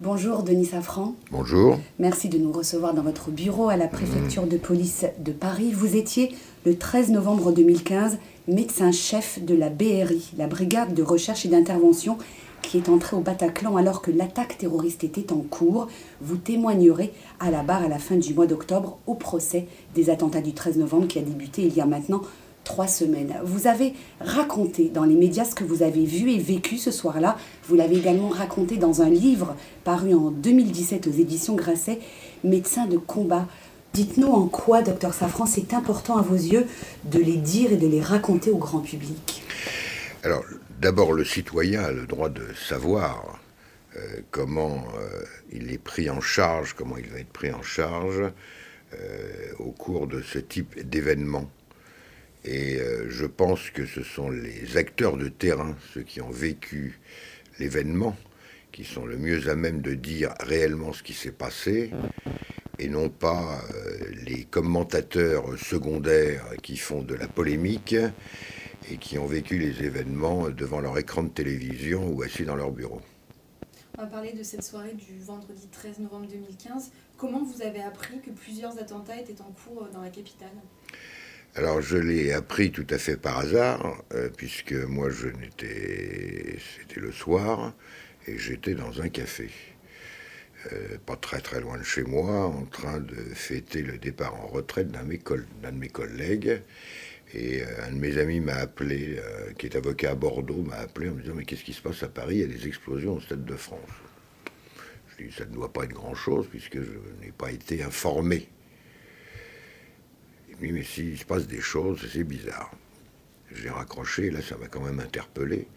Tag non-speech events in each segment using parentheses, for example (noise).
Bonjour Denis Safran. Bonjour. Merci de nous recevoir dans votre bureau à la préfecture de police de Paris. Vous étiez le 13 novembre 2015 médecin-chef de la BRI, la brigade de recherche et d'intervention qui est entrée au Bataclan alors que l'attaque terroriste était en cours. Vous témoignerez à la barre à la fin du mois d'octobre au procès des attentats du 13 novembre qui a débuté il y a maintenant trois semaines. Vous avez raconté dans les médias ce que vous avez vu et vécu ce soir-là. Vous l'avez également raconté dans un livre paru en 2017 aux éditions Grasset, Médecin de combat. Dites-nous en quoi, docteur Safran, c'est important à vos yeux de les dire et de les raconter au grand public. Alors, d'abord, le citoyen a le droit de savoir euh, comment euh, il est pris en charge, comment il va être pris en charge euh, au cours de ce type d'événement. Et euh, je pense que ce sont les acteurs de terrain, ceux qui ont vécu l'événement, qui sont le mieux à même de dire réellement ce qui s'est passé, et non pas euh, les commentateurs secondaires qui font de la polémique et qui ont vécu les événements devant leur écran de télévision ou assis dans leur bureau. On va parler de cette soirée du vendredi 13 novembre 2015. Comment vous avez appris que plusieurs attentats étaient en cours dans la capitale? Alors je l'ai appris tout à fait par hasard, euh, puisque moi je n'étais, c'était le soir, et j'étais dans un café, euh, pas très très loin de chez moi, en train de fêter le départ en retraite d'un, de mes collègues. Et euh, un de mes amis m'a appelé, qui est avocat à Bordeaux, m'a appelé en me disant Mais qu'est-ce qui se passe à Paris? Il y a des explosions au Stade de France. Je lui ai dit Ça ne doit pas être grand-chose, puisque je n'ai pas été informé oui, mais s'il se passe des choses, c'est bizarre. J'ai raccroché, là, ça m'a quand même interpellé.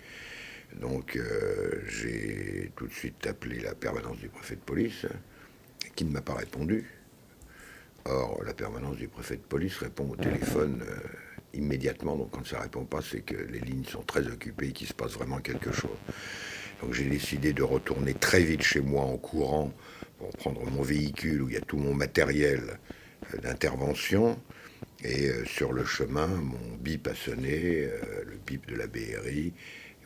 Donc, euh, j'ai tout de suite appelé la permanence du préfet de police, qui ne m'a pas répondu. Or, la permanence du préfet de police répond au téléphone euh, immédiatement. Donc, quand ça ne répond pas, c'est que les lignes sont très occupées et qu'il se passe vraiment quelque chose. Donc, j'ai décidé de retourner très vite chez moi en courant pour prendre mon véhicule où il y a tout mon matériel d'intervention. Et euh, sur le chemin, mon bip a sonné, euh, le bip de la BRI,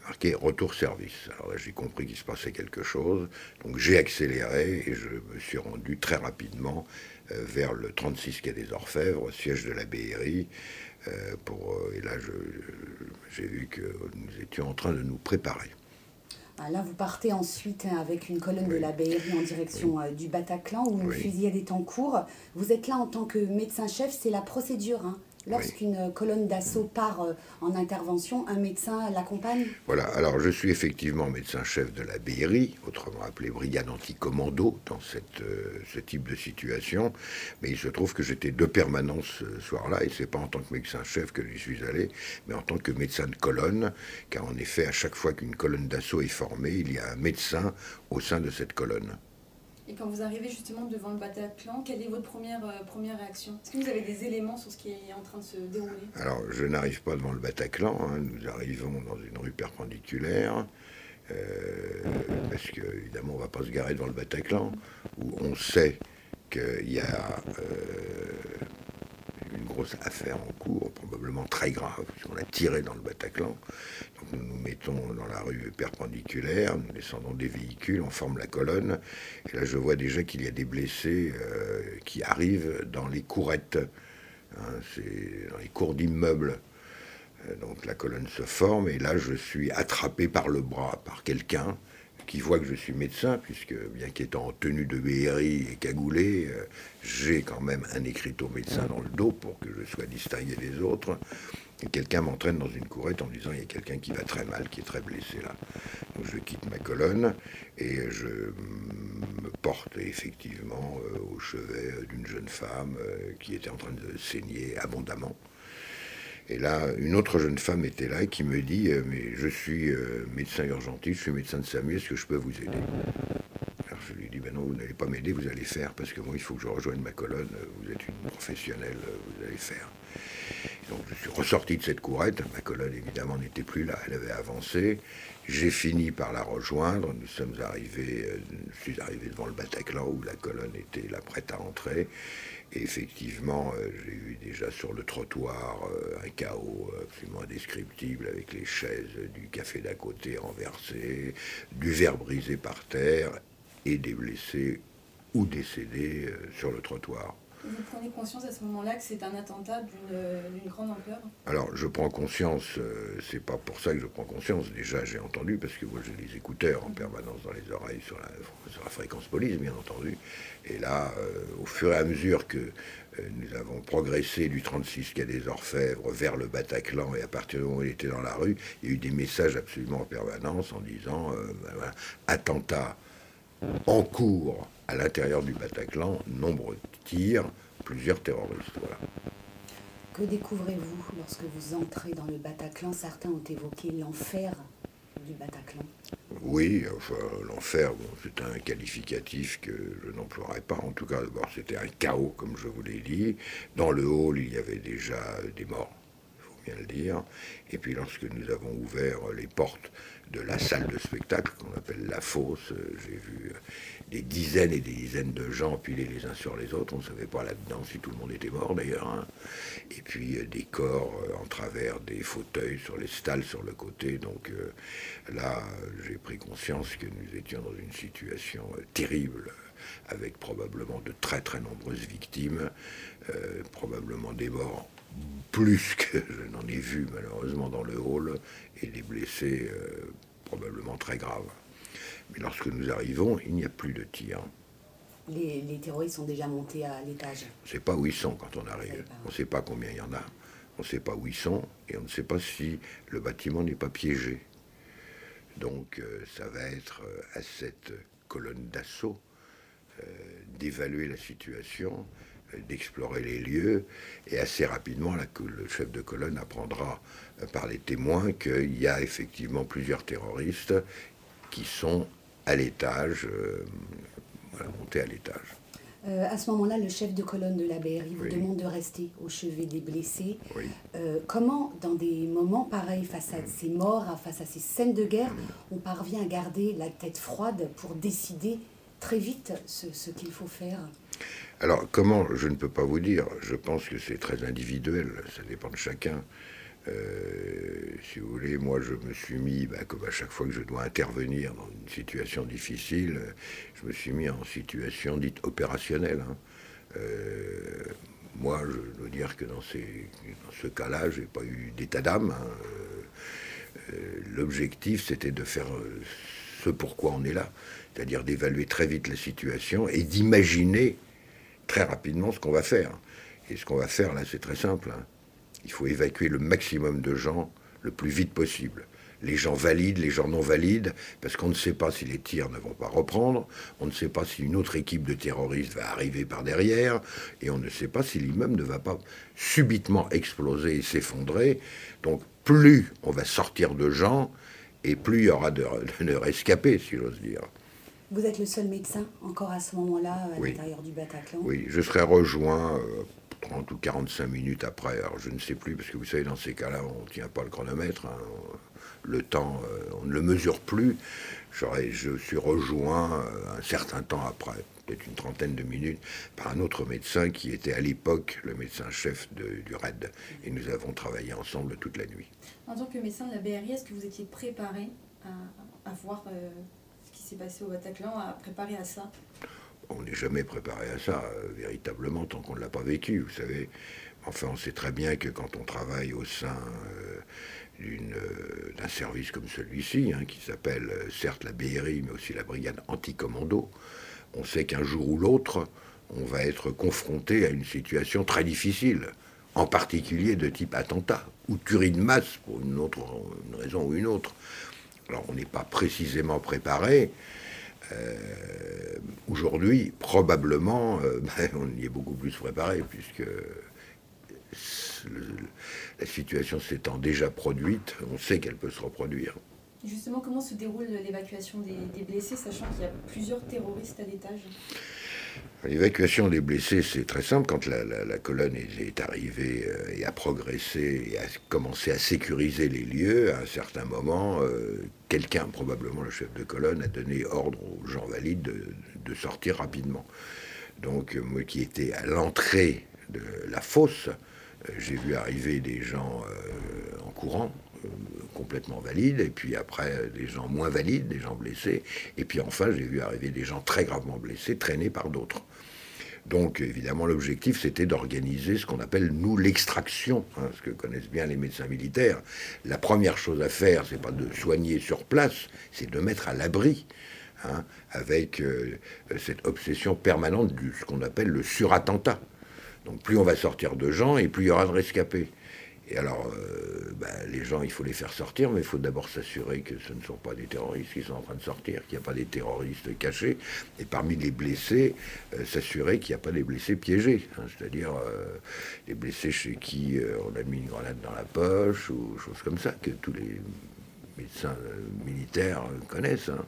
marqué retour service. Alors j'ai compris qu'il se passait quelque chose. Donc j'ai accéléré et je me suis rendu très rapidement euh, vers le 36 quai des Orfèvres, siège de la BRI. pour, et là, j'ai vu que nous étions en train de nous préparer. Ah, là, vous partez ensuite hein, avec une colonne de la BRI en direction euh, du Bataclan où une fusillade est en cours. Vous êtes là en tant que médecin-chef, c'est la procédure. Hein. Lorsqu'une colonne d'assaut part euh, en intervention, un médecin l'accompagne? Voilà, alors je suis effectivement médecin-chef de la BRI, autrement appelé brigade anti-commando, dans cette, euh, ce type de situation. Mais il se trouve que j'étais de permanence ce soir-là, et c'est pas en tant que médecin-chef que j'y suis allé, mais en tant que médecin de colonne, car en effet, à chaque fois qu'une colonne d'assaut est formée, il y a un médecin au sein de cette colonne. Et quand vous arrivez justement devant le Bataclan, quelle est votre première, euh, première réaction? Est-ce que vous avez des éléments sur ce qui est en train de se dérouler? Alors, je n'arrive pas devant le Bataclan, hein. nous arrivons dans une rue perpendiculaire, euh, parce que évidemment on ne va pas se garer devant le Bataclan, où on sait qu'il y a euh, une grosse affaire en cours, probablement très grave, puisqu'on a tiré dans le Bataclan. Donc nous nous mettons dans la rue perpendiculaire, nous descendons des véhicules, on forme la colonne, et là je vois déjà qu'il y a des blessés euh, qui arrivent dans les courettes, hein, dans les cours d'immeubles. Euh, donc la colonne se forme, et là je suis attrapé par le bras par quelqu'un qui voit que je suis médecin, puisque bien qu'étant en tenue de BRI et cagoulé, euh, j'ai quand même un écriteau médecin dans le dos pour que je sois distingué des autres. Et quelqu'un m'entraîne dans une courette en disant il y a quelqu'un qui va très mal, qui est très blessé là. Donc je quitte ma colonne et je me porte effectivement euh, au chevet d'une jeune femme euh, qui était en train de saigner abondamment. Et là, une autre jeune femme était là et qui me dit euh, Mais je suis euh, médecin urgentiste, je suis médecin de SAMU, est-ce que je peux vous aider? Alors je lui dis Ben non, vous n'allez pas m'aider, vous allez faire, parce que moi, il faut que je rejoigne ma colonne, vous êtes une professionnelle, vous allez faire. donc je suis ressorti de cette courette, ma colonne évidemment n'était plus là, elle avait avancé. J'ai fini par la rejoindre, nous sommes arrivés, euh, je suis arrivé devant le Bataclan où la colonne était là prête à entrer. Effectivement, euh, j'ai vu déjà sur le trottoir euh, un chaos absolument indescriptible avec les chaises du café d'à côté renversées, du verre brisé par terre et des blessés ou décédés sur le trottoir. Vous prenez conscience à ce moment-là que c'est un attentat d'une grande ampleur Alors, je prends conscience, euh, c'est pas pour ça que je prends conscience. Déjà, j'ai entendu, parce que moi j'ai des écouteurs en permanence dans les oreilles sur la, fréquence police, bien entendu. Et là, euh, au fur et à mesure que euh, nous avons progressé du 36 quai des Orfèvres vers le Bataclan, et à partir du moment où il était dans la rue, il y a eu des messages absolument en permanence en disant ben attentat en cours à l'intérieur du Bataclan, nombreux tirs, plusieurs terroristes. Voilà. Que découvrez-vous lorsque vous entrez dans le Bataclan? Certains ont évoqué l'enfer du Bataclan. Oui, enfin, l'enfer, bon, c'est un qualificatif que je n'emploierai pas. En tout cas, d'abord, c'était un chaos, comme je vous l'ai dit. Dans le hall, il y avait déjà des morts, le dire. Et puis, lorsque nous avons ouvert les portes de la salle de spectacle, qu'on appelle la fosse, j'ai vu des dizaines et des dizaines de gens empilés les uns sur les autres. On ne savait pas là-dedans si tout le monde était mort d'ailleurs. Hein. Et puis euh, des corps euh, en travers des fauteuils sur les stalles sur le côté. Donc euh, là, j'ai pris conscience que nous étions dans une situation terrible avec probablement de très très nombreuses victimes, probablement des morts plus que je n'en ai vu malheureusement dans le hall, et des blessés probablement très graves. Mais lorsque nous arrivons, il n'y a plus de tir. Les, terroristes sont déjà montés à l'étage. On ne sait pas où ils sont quand on arrive. On ne sait pas combien il y en a. On ne sait pas où ils sont et on ne sait pas si le bâtiment n'est pas piégé. Donc euh, ça va être euh, à cette colonne d'assaut euh, d'évaluer la situation, d'explorer les lieux et assez rapidement là, que le chef de colonne apprendra par les témoins qu'il y a effectivement plusieurs terroristes qui sont à l'étage, euh, montés à l'étage. Euh, à ce moment-là, le chef de colonne de la BRI vous demande de rester au chevet des blessés. Euh, comment, dans des moments pareils, face à ces morts, face à ces scènes de guerre, on parvient à garder la tête froide pour décider très vite ce, qu'il faut faire Alors, comment Je ne peux pas vous dire. Je pense que c'est très individuel. Ça dépend de chacun. Euh, si vous voulez, moi je me suis mis, bah, comme à chaque fois que je dois intervenir dans une situation difficile, je me suis mis en situation dite opérationnelle. Hein. Euh, moi, je dois dire que dans, ce cas-là, je n'ai pas eu d'état d'âme. Hein. Euh, l'objectif, c'était de faire ce pourquoi on est là, c'est-à-dire d'évaluer très vite la situation et d'imaginer très rapidement ce qu'on va faire. Et ce qu'on va faire là, c'est très simple. Hein il faut évacuer le maximum de gens le plus vite possible. Les gens valides, les gens non valides, parce qu'on ne sait pas si les tirs ne vont pas reprendre, on ne sait pas si une autre équipe de terroristes va arriver par derrière, et on ne sait pas si l'immeuble ne va pas subitement exploser et s'effondrer. Donc plus on va sortir de gens, et plus il y aura de, (laughs) de rescapés, si j'ose dire. Vous êtes le seul médecin encore à ce moment-là à l'intérieur du Bataclan? Oui, je serai rejoint euh, 30 ou 45 minutes après. Alors je ne sais plus, parce que vous savez, dans ces cas-là, on ne tient pas le chronomètre. Hein. Le temps, euh, on ne le mesure plus. Je suis rejoint euh, un certain temps après, peut-être une trentaine de minutes, par un autre médecin qui était à l'époque le médecin-chef du RAID. Et nous avons travaillé ensemble toute la nuit. En tant que médecin de la BRI, est-ce que vous étiez préparé à, voir euh, ce qui passé au Bataclan, à préparer à ça on n'est jamais préparé à ça, euh, véritablement, tant qu'on ne l'a pas vécu, vous savez. Enfin, on sait très bien que quand on travaille au sein euh, euh, d'un service comme celui-ci, hein, qui s'appelle certes la BRI, mais aussi la brigade anticommando, on sait qu'un jour ou l'autre, on va être confronté à une situation très difficile, en particulier de type attentat, ou tuerie de masse, pour une, autre, raison ou une autre. Alors, on n'est pas précisément préparé, euh, aujourd'hui, probablement, euh, (laughs) ben, on y est beaucoup plus préparé, puisque la situation s'étant déjà produite, on sait qu'elle peut se reproduire. Justement, comment se déroule l'évacuation des, blessés, sachant qu'il y a plusieurs terroristes à l'étage? L'évacuation des blessés, c'est très simple. Quand la, colonne est, arrivée euh, et a progressé et a commencé à sécuriser les lieux, à un certain moment, euh, quelqu'un, probablement le chef de colonne, a donné ordre aux gens valides de, sortir rapidement. Donc, euh, moi qui étais à l'entrée de la fosse, j'ai vu arriver des gens en courant, complètement valides, et puis après des gens moins valides, des gens blessés, et puis enfin j'ai vu arriver des gens très gravement blessés, traînés par d'autres. Donc évidemment l'objectif c'était d'organiser ce qu'on appelle nous l'extraction, hein, ce que connaissent bien les médecins militaires. La première chose à faire, c'est pas de soigner sur place, c'est de mettre à l'abri. Hein, avec euh, cette obsession permanente de ce qu'on appelle le surattentat. Donc plus on va sortir de gens et plus il y aura de rescapés. Et alors, euh, bah, les gens, il faut les faire sortir, mais il faut d'abord s'assurer que ce ne sont pas des terroristes qui sont en train de sortir, qu'il n'y a pas des terroristes cachés. Et parmi les blessés, euh, s'assurer qu'il n'y a pas des blessés piégés. Hein, C'est-à-dire les blessés chez qui on a mis une grenade dans la poche ou choses comme ça, que tous les médecins militaires connaissent. Hein.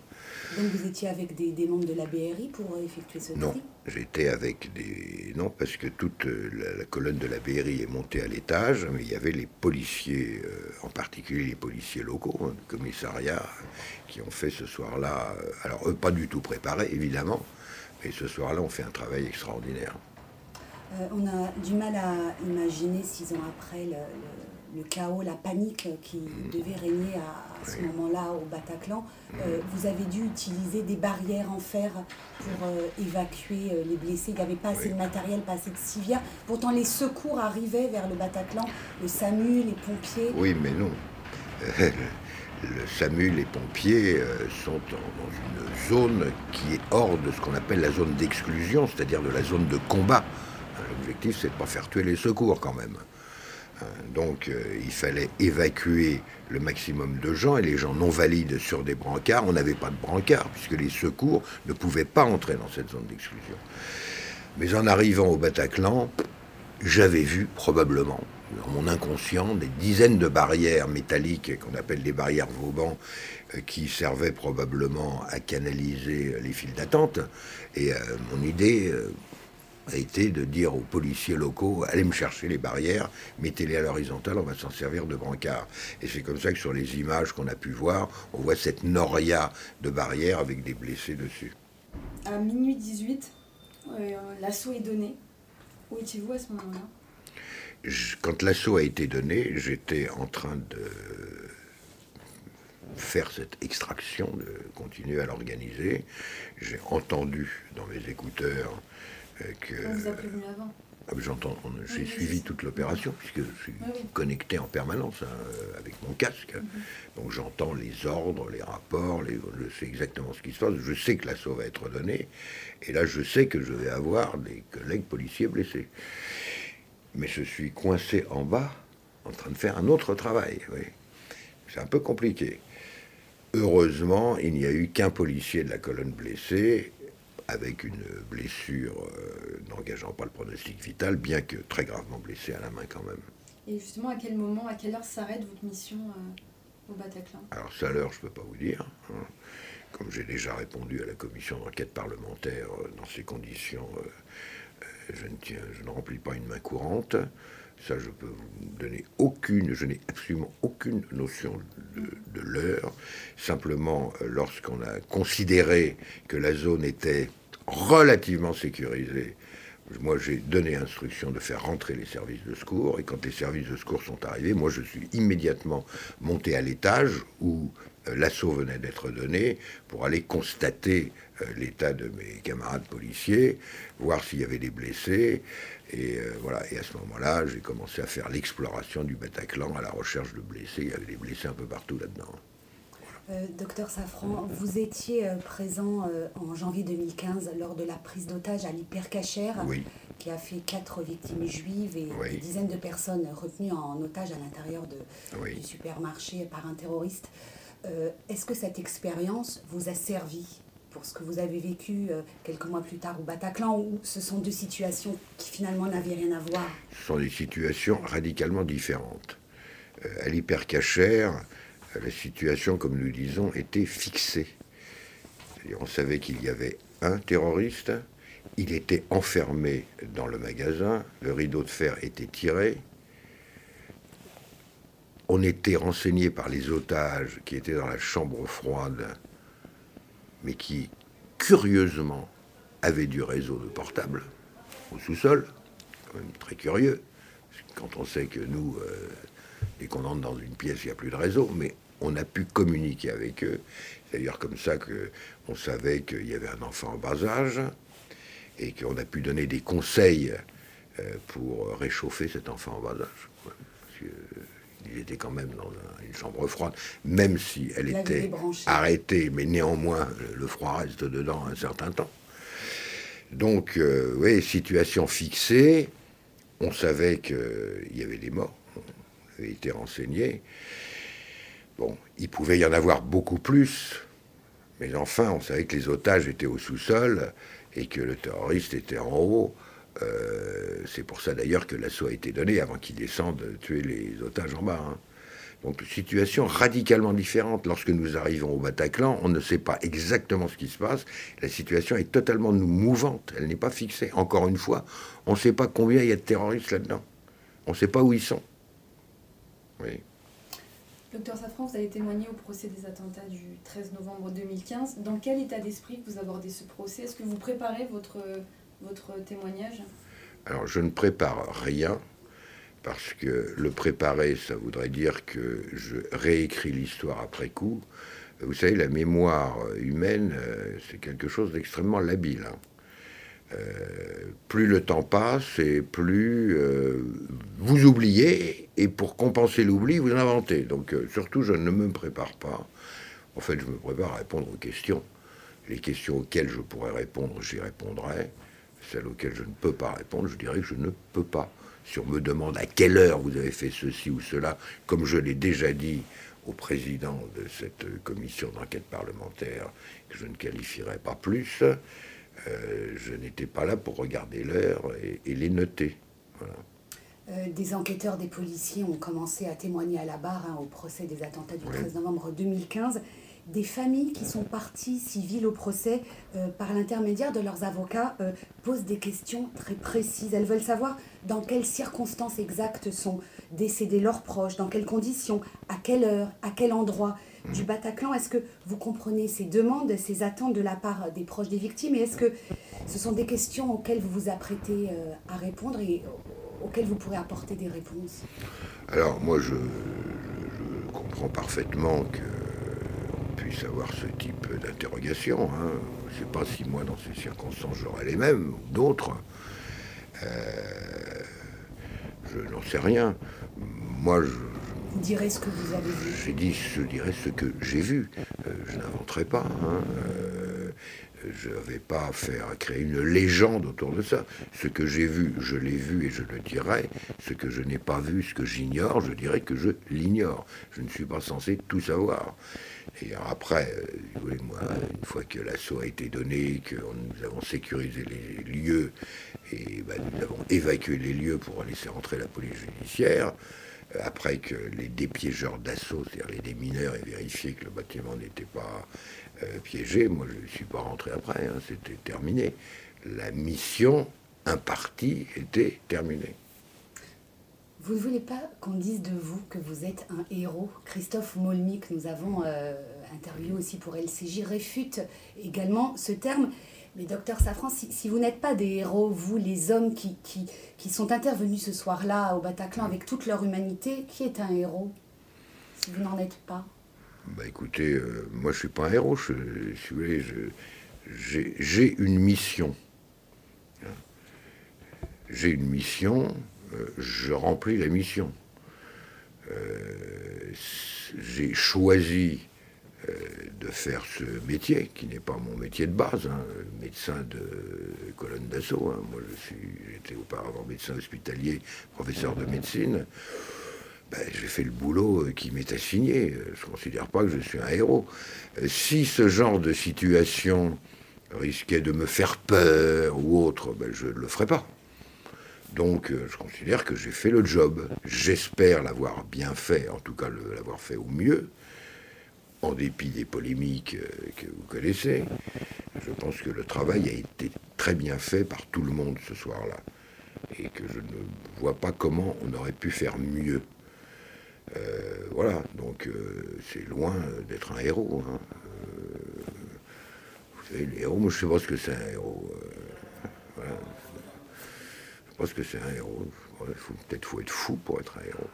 Donc vous étiez avec des, membres de la BRI pour euh, effectuer ce Non, j'étais avec des... Non, parce que toute euh, la, colonne de la BRI est montée à l'étage, mais il y avait les policiers, euh, en particulier les policiers locaux, hein, du commissariat, qui ont fait ce soir-là... alors eux, pas du tout préparés, évidemment, mais ce soir-là, on fait un travail extraordinaire. on a du mal à imaginer, six ans après, le le chaos, la panique qui devait régner à, ce moment-là au Bataclan, euh, vous avez dû utiliser des barrières en fer pour euh, évacuer euh, les blessés. Il n'y avait pas assez de matériel, pas assez de civières. Pourtant, les secours arrivaient vers le Bataclan, le SAMU, les pompiers. Oui, mais non. (laughs) le SAMU, les pompiers sont dans une zone qui est hors de ce qu'on appelle la zone d'exclusion, c'est-à-dire de la zone de combat. L'objectif, c'est de ne pas faire tuer les secours quand même. Euh, donc euh, il fallait évacuer le maximum de gens et les gens non valides sur des brancards. On n'avait pas de brancards puisque les secours ne pouvaient pas entrer dans cette zone d'exclusion. Mais en arrivant au Bataclan, j'avais vu probablement dans mon inconscient des dizaines de barrières métalliques qu'on appelle les barrières Vauban euh, qui servaient probablement à canaliser les files d'attente. Et mon idée a été de dire aux policiers locaux allez me chercher les barrières, mettez-les à l'horizontale, on va s'en servir de brancard. Et c'est comme ça que sur les images qu'on a pu voir, on voit cette noria de barrières avec des blessés dessus. À minuit 18, euh, l'assaut est donné. Où étiez-vous à ce moment-là? Quand l'assaut a été donné, j'étais en train de faire cette extraction, de continuer à l'organiser. J'ai entendu dans mes écouteurs on vous a prévenu avant ah, J'entends, j'ai suivi toute l'opération puisque je suis connecté en permanence hein, avec mon casque. Mhm. Donc j'entends les ordres, les rapports, je sais exactement ce qui se passe. Je sais que l'assaut va être donné. Et là, je sais que je vais avoir des collègues policiers blessés. Mais je suis coincé en bas en train de faire un autre travail. C'est un peu compliqué. Heureusement, il n'y a eu qu'un policier de la colonne blessé avec une blessure euh, n'engageant pas le pronostic vital, bien que très gravement blessé à la main quand même. Et justement, à quel moment, à quelle heure s'arrête votre mission euh, au Bataclan? Alors, ça, l'heure, je ne peux pas vous dire. Hein. Comme j'ai déjà répondu à la commission d'enquête parlementaire, euh, dans ces conditions, je, ne tiens, je ne remplis pas une main courante. Ça, je peux vous donner aucune, je n'ai absolument aucune notion de, l'heure. Simplement, euh, lorsqu'on a considéré que la zone était relativement sécurisée, moi j'ai donné instruction de faire rentrer les services de secours, et quand les services de secours sont arrivés, moi je suis immédiatement monté à l'étage où euh, l'assaut venait d'être donné pour aller constater euh, l'état de mes camarades policiers, voir s'il y avait des blessés. Et euh, voilà. Et à ce moment-là, j'ai commencé à faire l'exploration du Bataclan à la recherche de blessés. Il y avait des blessés un peu partout là-dedans. Docteur Safran, vous étiez présent en janvier 2015 lors de la prise d'otage à l'hypercachère, qui a fait quatre victimes juives et des dizaines de personnes retenues en otage à l'intérieur du supermarché par un terroriste. Est-ce que cette expérience vous a servi pour ce que vous avez vécu euh, quelques mois plus tard au Bataclan, où ce sont deux situations qui finalement n'avaient rien à voir? Ce sont des situations radicalement différentes. Euh, à l'hypercachère, euh, la situation, comme nous disons, était fixée. On savait qu'il y avait un terroriste, il était enfermé dans le magasin, le rideau de fer était tiré, on était renseigné par les otages qui étaient dans la chambre froide mais qui, curieusement, avait du réseau de portable au sous-sol. Quand même très curieux. Quand on sait que nous, euh, Dès qu'on entre dans une pièce, il n'y a plus de réseau, mais on a pu communiquer avec eux. C'est d'ailleurs comme ça qu'on savait qu'il y avait un enfant en bas âge et qu'on a pu donner des conseils euh, pour réchauffer cet enfant en bas âge. Parce qu'il était quand même dans une chambre froide, même si elle était arrêtée, mais néanmoins le froid reste dedans un certain temps. Donc, euh, oui, situation fixée, on savait qu'il y avait des morts, on avait été renseigné. Bon, il pouvait y en avoir beaucoup plus, mais enfin, on savait que les otages étaient au sous-sol et que le terroriste était en haut. Euh, c'est pour ça d'ailleurs que l'assaut a été donné avant qu'il descende tuer les otages en bas. Hein. Donc situation radicalement différente. Lorsque nous arrivons au Bataclan, on ne sait pas exactement ce qui se passe. La situation est totalement mouvante. Elle n'est pas fixée. Encore une fois, on ne sait pas combien il y a de terroristes là-dedans. On ne sait pas où ils sont. Docteur Safran, vous avez témoigné au procès des attentats du 13 novembre 2015. Dans quel état d'esprit vous abordez ce procès? Est-ce que vous préparez votre témoignage? Alors, je ne prépare rien, parce que le préparer, ça voudrait dire que je réécris l'histoire après coup. Vous savez, la mémoire humaine, euh, c'est quelque chose d'extrêmement labile. Hein. Euh, plus le temps passe et plus euh, vous oubliez, et pour compenser l'oubli, vous inventez. Donc surtout, je ne me prépare pas. En fait, je me prépare à répondre aux questions. Les questions auxquelles je pourrais répondre, j'y répondrai celle auxquelles je ne peux pas répondre, je dirais que je ne peux pas. Si on me demande à quelle heure vous avez fait ceci ou cela, comme je l'ai déjà dit au président de cette commission d'enquête parlementaire, que je ne qualifierais pas plus, euh, je n'étais pas là pour regarder l'heure et, les noter. Euh, des enquêteurs, des policiers ont commencé à témoigner à la barre hein, au procès des attentats du 13 novembre 2015 des familles qui sont parties civiles au procès euh, par l'intermédiaire de leurs avocats posent des questions très précises. Elles veulent savoir dans quelles circonstances exactes sont décédés leurs proches, dans quelles conditions, à quelle heure, à quel endroit du Bataclan. Est-ce que vous comprenez ces demandes, ces attentes de la part des proches des victimes et est-ce que ce sont des questions auxquelles vous vous apprêtez euh, à répondre et auxquelles vous pourrez apporter des réponses? Alors moi je comprends parfaitement que puisse avoir ce type d'interrogation. Hein. Je ne sais pas si moi, dans ces circonstances, j'aurais les mêmes ou d'autres. Euh, je n'en sais rien. Moi, je, direz ce que vous avez vu. J'ai dit, je dirais ce que j'ai vu. Euh, je n'inventerai pas. Hein. Euh, je ne vais pas faire créer une légende autour de ça. Ce que j'ai vu, je l'ai vu et je le dirai. Ce que je n'ai pas vu, ce que j'ignore, je dirais que je l'ignore. Je ne suis pas censé tout savoir. Et après, euh, moi, une fois que l'assaut a été donné, que nous avons sécurisé les lieux et ben, nous avons évacué les lieux pour laisser rentrer la police judiciaire, après que les dépiégeurs d'assaut, c'est-à-dire les démineurs, aient vérifié que le bâtiment n'était pas euh, piégé, moi je ne suis pas rentré après, hein, c'était terminé. La mission impartie était terminée. Vous ne voulez pas qu'on dise de vous que vous êtes un héros? Christophe Molny, que nous avons euh, interviewé aussi pour LCJ, réfute également ce terme. Mais docteur Safran, si, vous n'êtes pas des héros, vous, les hommes qui, qui, sont intervenus ce soir-là au Bataclan avec toute leur humanité, qui est un héros Si vous n'en êtes pas? Bah écoutez, euh, moi je suis pas un héros, je, j'ai une mission. J'ai une mission, euh, je remplis la mission. Euh, j'ai choisi de faire ce métier, qui n'est pas mon métier de base, hein, médecin de colonne d'assaut. Hein. Moi, je suis, j'étais auparavant médecin hospitalier, professeur de médecine. Ben, j'ai fait le boulot qui m'est assigné. Je ne considère pas que je suis un héros. Si ce genre de situation risquait de me faire peur ou autre, ben, je ne le ferais pas. Donc euh, je considère que j'ai fait le job. J'espère l'avoir bien fait, en tout cas l'avoir fait au mieux, en dépit des polémiques euh, que vous connaissez. Je pense que le travail a été très bien fait par tout le monde ce soir-là. Et que je ne vois pas comment on aurait pu faire mieux. Euh, voilà, donc c'est loin d'être un héros. Hein. vous savez, les héros, moi je sais pas ce que c'est un héros. voilà parce que c'est un héros. Peut-être faut être fou pour être un héros.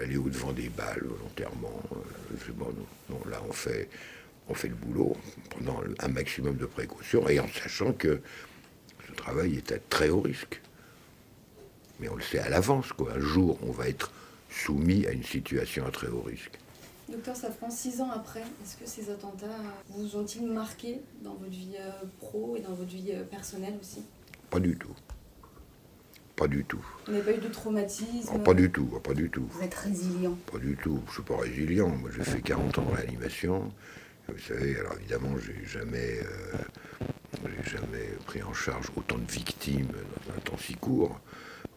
aller au-devant des balles volontairement. bon, non, là, on fait, on fait le boulot en prenant un maximum de précautions et en sachant que ce travail est à très haut risque. Mais on le sait à l'avance, quoi. Un jour, on va être soumis à une situation à très haut risque. Docteur Safran, six ans après, est-ce que ces attentats vous ont-ils marqué dans votre vie euh, pro et dans votre vie euh, personnelle aussi? Pas du tout. Pas du tout. Vous n'avez pas eu de traumatisme Pas du tout, pas du tout. Vous êtes résilient Pas du tout. Je ne suis pas résilient. Moi, j'ai fait 40 ans de réanimation. Vous savez, alors évidemment, j'ai jamais, euh, jamais pris en charge autant de victimes dans un temps si court.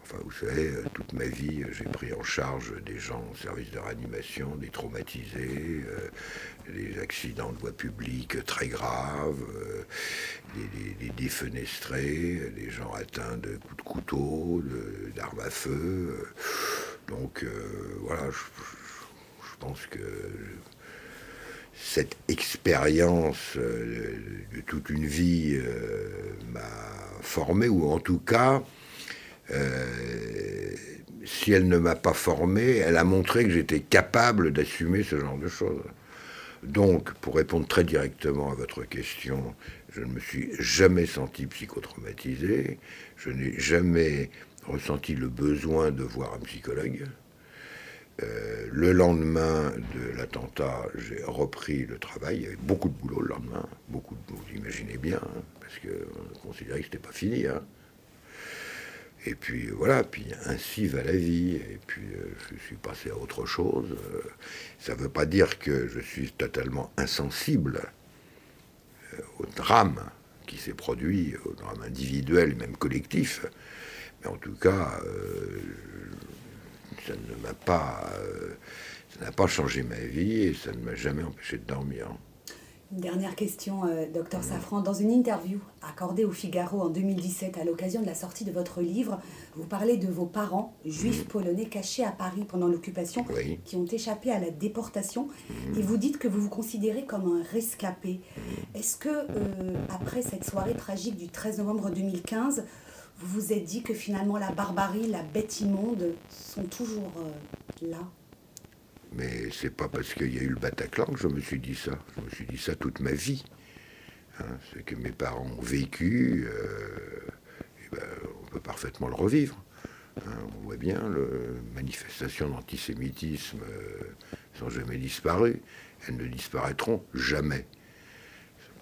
Enfin, vous savez, euh, toute ma vie, j'ai pris en charge des gens au service de réanimation, des traumatisés, euh, des accidents de voie publique très graves, des, défenestrés, des gens atteints de coups de couteau, d'armes à feu. Donc, voilà, je pense que cette expérience euh, de toute une vie euh, m'a formé, ou en tout cas, euh, si elle ne m'a pas formé, elle a montré que j'étais capable d'assumer ce genre de choses. Donc, pour répondre très directement à votre question, je ne me suis jamais senti psychotraumatisé, je n'ai jamais ressenti le besoin de voir un psychologue. Euh, le lendemain de l'attentat, j'ai repris le travail. Il y avait beaucoup de boulot le lendemain, beaucoup de vous imaginez bien, hein, parce qu'on considérait que c'était pas fini. Hein. Et puis voilà, puis ainsi va la vie. Et puis euh, je suis passé à autre chose. Euh, ça ne veut pas dire que je suis totalement insensible au drame qui s'est produit, au drame individuel, même collectif. Mais en tout cas, ça ne m'a pas, euh, ça n'a pas changé ma vie et ça ne m'a jamais empêché de dormir. Une dernière question, euh, docteur Safran. Dans une interview accordée au Figaro en 2017 à l'occasion de la sortie de votre livre, vous parlez de vos parents juifs mm. polonais cachés à Paris pendant l'occupation qui ont échappé à la déportation mm. et vous dites que vous vous considérez comme un rescapé. Mm. Est-ce que, euh, après cette soirée tragique du 13 novembre 2015, vous vous êtes dit que finalement la barbarie, la bête immonde sont toujours euh, là? Mais c'est pas parce qu'il y a eu le Bataclan que je me suis dit ça. Je me suis dit ça toute ma vie. Hein, ce que mes parents ont vécu, euh, ben, on peut parfaitement le revivre. Hein. on voit bien, les manifestations d'antisémitisme euh, sont jamais disparues. Elles ne disparaîtront jamais.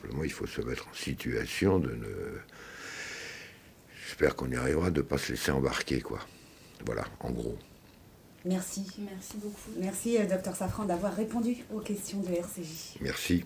Simplement, il faut se mettre en situation de ne j'espère qu'on y arrivera de ne pas se laisser embarquer, quoi. Voilà, en gros. Merci. Merci beaucoup. Merci, euh, docteur Safran, d'avoir répondu aux questions de RCJ. Merci.